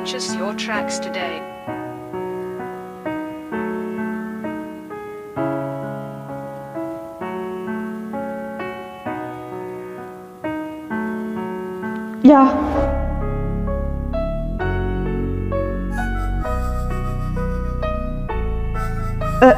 Purchase your tracks today. Yeah. De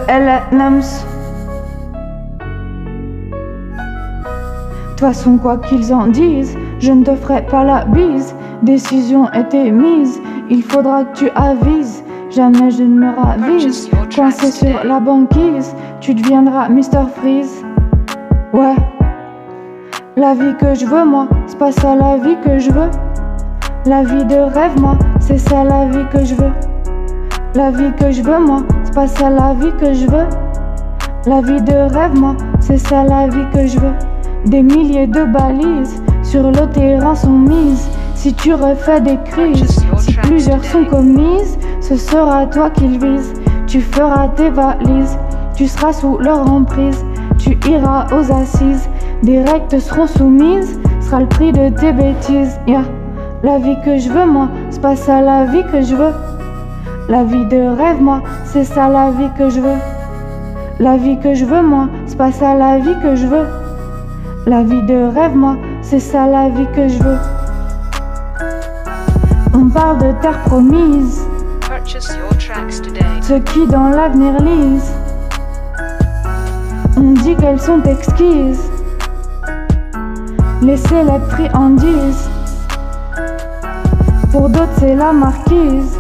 toute façon, quoi qu'ils en disent, je ne te ferai pas la bise. Décision était mise, il faudra que tu avises. Jamais je ne me ravise. Coincé sur la banquise, tu deviendras Mr. Freeze. Ouais. La vie que je veux, moi, c'est pas ça la vie que je veux. La vie de rêve, moi, c'est ça la vie que je veux. La vie que je veux, moi, c'est pas ça la vie que je veux. La vie de rêve, moi, c'est ça la vie que je veux. Des milliers de balises sur le terrain sont mises. Si tu refais des crises, si plusieurs sont commises, ce sera toi qu'ils visent. Tu feras tes valises, tu seras sous leur emprise. Tu iras aux assises, des règles te seront soumises, sera le prix de tes bêtises. Yeah. La vie que je veux, moi, c'est pas ça la vie que je veux. La vie de rêve, moi, c'est ça la vie que je veux. La vie que je veux, moi, c'est pas ça la vie que je veux. La vie de rêve, moi, c'est ça la vie que je veux. Parle de terre promise, Purchase your tracks today. ceux qui dans l'avenir lisent. On dit qu'elles sont exquises, les célèbres friandises. Pour d'autres, c'est la marquise.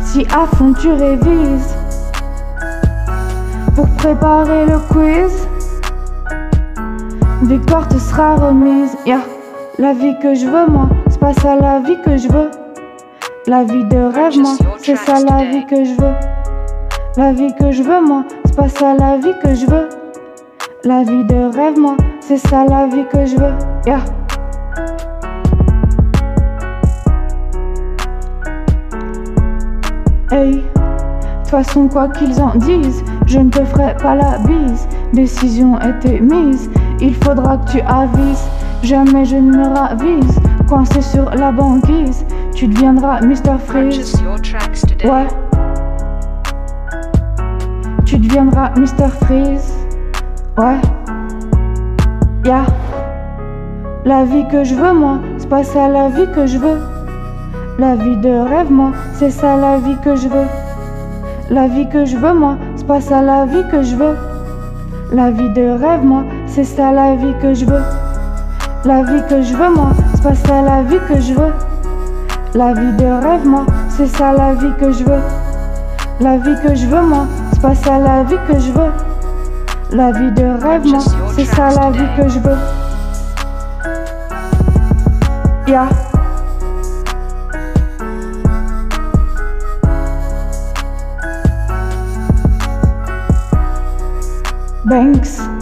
Si à fond tu révises, pour préparer le quiz, victoire te sera remise. Yeah. La vie que je veux, moi, pas ça la vie que je veux. La vie de rêve, moi, c'est ça la vie que je veux. La vie que je veux, moi, c'est pas ça la vie que je veux. La vie de rêve, moi, c'est ça la vie que je veux. Yeah. Hey, de toute façon, quoi qu'ils en disent, je ne te ferai pas la bise. Décision était mise, il faudra que tu avises. Jamais je ne me ravise, coincé sur la banquise. Tu deviendras Mr. Freeze. Ouais. Tu deviendras Mr. Freeze. Ouais. Yeah. La vie que je veux, moi, c'est pas ça la vie que je veux. La vie de rêve, moi, c'est ça la vie que je veux. La vie que je veux, moi, c'est pas ça la vie que je veux. La vie de rêve, moi, c'est ça la vie que je veux. La vie que je veux, moi, c'est ça la vie que je veux. La vie de rêve, moi, c'est ça la vie que je veux. La vie que je veux, moi, c'est pas ça la vie que je veux. La vie de rêve, moi, c'est ça la vie que je veux. Yeah. Banks.